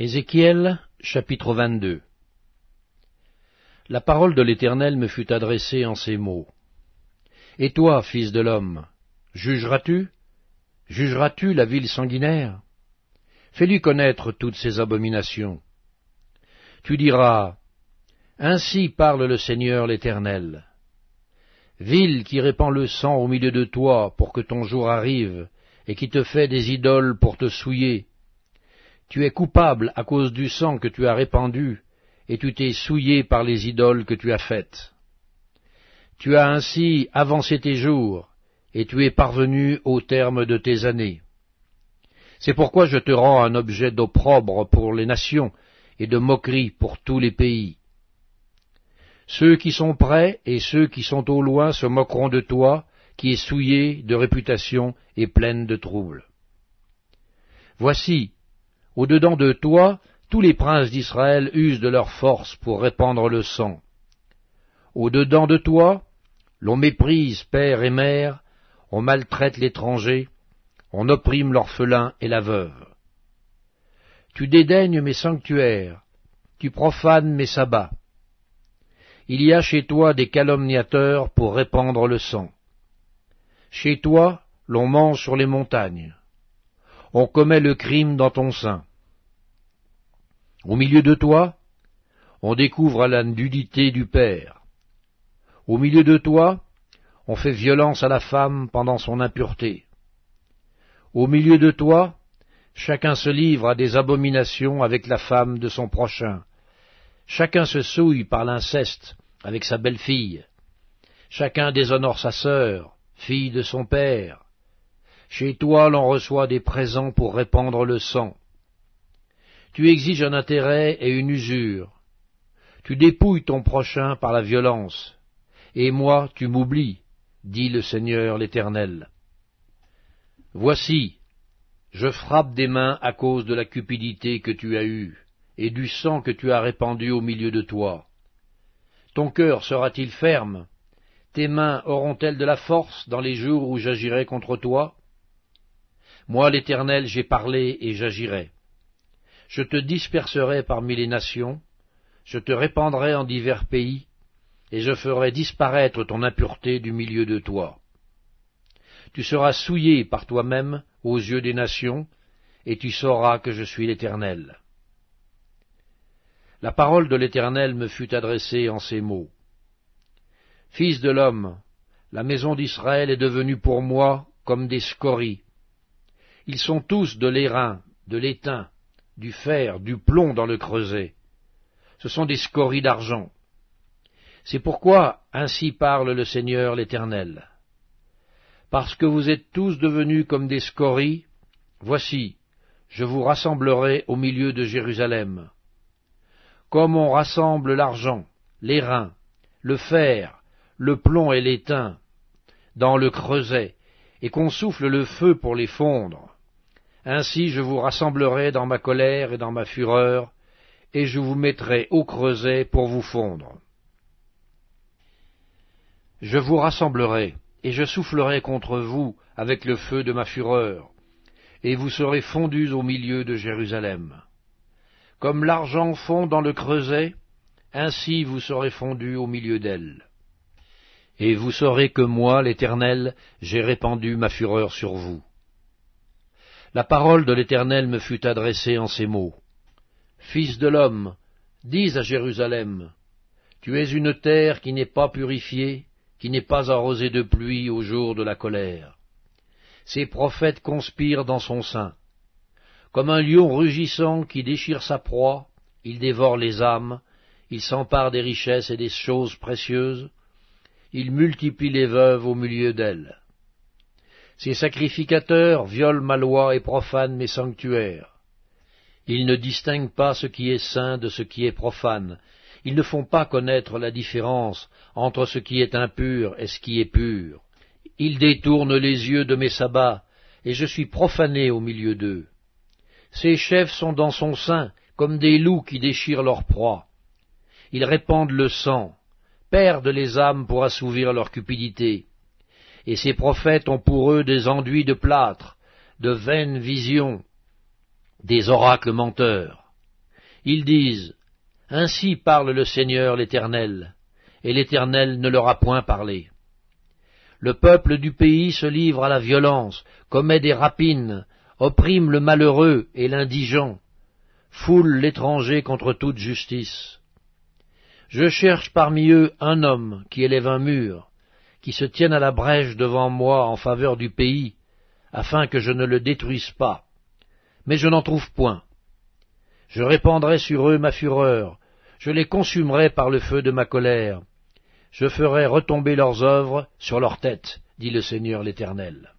Ézéchiel chapitre 22 La parole de l'Éternel me fut adressée en ces mots. Et toi, fils de l'homme, jugeras-tu? Jugeras-tu la ville sanguinaire? Fais-lui connaître toutes ses abominations. Tu diras, Ainsi parle le Seigneur l'Éternel. Ville qui répand le sang au milieu de toi pour que ton jour arrive, et qui te fait des idoles pour te souiller, tu es coupable à cause du sang que tu as répandu, et tu t'es souillé par les idoles que tu as faites. Tu as ainsi avancé tes jours, et tu es parvenu au terme de tes années. C'est pourquoi je te rends un objet d'opprobre pour les nations, et de moquerie pour tous les pays. Ceux qui sont près et ceux qui sont au loin se moqueront de toi, qui es souillé de réputation et pleine de troubles. Voici, au-dedans de toi, tous les princes d'Israël usent de leur force pour répandre le sang. Au-dedans de toi, l'on méprise père et mère, on maltraite l'étranger, on opprime l'orphelin et la veuve. Tu dédaignes mes sanctuaires, tu profanes mes sabbats. Il y a chez toi des calomniateurs pour répandre le sang. Chez toi, l'on mange sur les montagnes. On commet le crime dans ton sein. Au milieu de toi, on découvre la nudité du Père. Au milieu de toi, on fait violence à la femme pendant son impureté. Au milieu de toi, chacun se livre à des abominations avec la femme de son prochain. Chacun se souille par l'inceste avec sa belle-fille. Chacun déshonore sa sœur, fille de son père. Chez toi l'on reçoit des présents pour répandre le sang. Tu exiges un intérêt et une usure. Tu dépouilles ton prochain par la violence. Et moi, tu m'oublies, dit le Seigneur l'Éternel. Voici, je frappe des mains à cause de la cupidité que tu as eue, et du sang que tu as répandu au milieu de toi. Ton cœur sera-t-il ferme? Tes mains auront-elles de la force dans les jours où j'agirai contre toi? Moi, l'Éternel, j'ai parlé et j'agirai. Je te disperserai parmi les nations, je te répandrai en divers pays, et je ferai disparaître ton impureté du milieu de toi. Tu seras souillé par toi-même aux yeux des nations, et tu sauras que je suis l'Éternel. La parole de l'Éternel me fut adressée en ces mots. Fils de l'homme, la maison d'Israël est devenue pour moi comme des scories. Ils sont tous de l'airain, de l'étain, du fer, du plomb dans le creuset. Ce sont des scories d'argent. C'est pourquoi ainsi parle le Seigneur l'Éternel. Parce que vous êtes tous devenus comme des scories, voici, je vous rassemblerai au milieu de Jérusalem. Comme on rassemble l'argent, l'airain, le fer, le plomb et l'étain dans le creuset, et qu'on souffle le feu pour les fondre, ainsi je vous rassemblerai dans ma colère et dans ma fureur, et je vous mettrai au creuset pour vous fondre. Je vous rassemblerai, et je soufflerai contre vous avec le feu de ma fureur, et vous serez fondus au milieu de Jérusalem. Comme l'argent fond dans le creuset, ainsi vous serez fondus au milieu d'elle. Et vous saurez que moi, l'Éternel, j'ai répandu ma fureur sur vous. La parole de l'Éternel me fut adressée en ces mots. Fils de l'homme, dis à Jérusalem, Tu es une terre qui n'est pas purifiée, qui n'est pas arrosée de pluie au jour de la colère. Ses prophètes conspirent dans son sein. Comme un lion rugissant qui déchire sa proie, il dévore les âmes, il s'empare des richesses et des choses précieuses, il multiplie les veuves au milieu d'elles. Ces sacrificateurs violent ma loi et profanent mes sanctuaires. Ils ne distinguent pas ce qui est saint de ce qui est profane. Ils ne font pas connaître la différence entre ce qui est impur et ce qui est pur. Ils détournent les yeux de mes sabbats, et je suis profané au milieu d'eux. Ces chefs sont dans son sein comme des loups qui déchirent leur proie. Ils répandent le sang, perdent les âmes pour assouvir leur cupidité et ces prophètes ont pour eux des enduits de plâtre, de vaines visions, des oracles menteurs. Ils disent, Ainsi parle le Seigneur l'Éternel, et l'Éternel ne leur a point parlé. Le peuple du pays se livre à la violence, commet des rapines, opprime le malheureux et l'indigent, foule l'étranger contre toute justice. Je cherche parmi eux un homme qui élève un mur, qui se tienne à la brèche devant moi en faveur du pays, afin que je ne le détruise pas. Mais je n'en trouve point. Je répandrai sur eux ma fureur, je les consumerai par le feu de ma colère, je ferai retomber leurs œuvres sur leurs têtes, dit le Seigneur l'Éternel.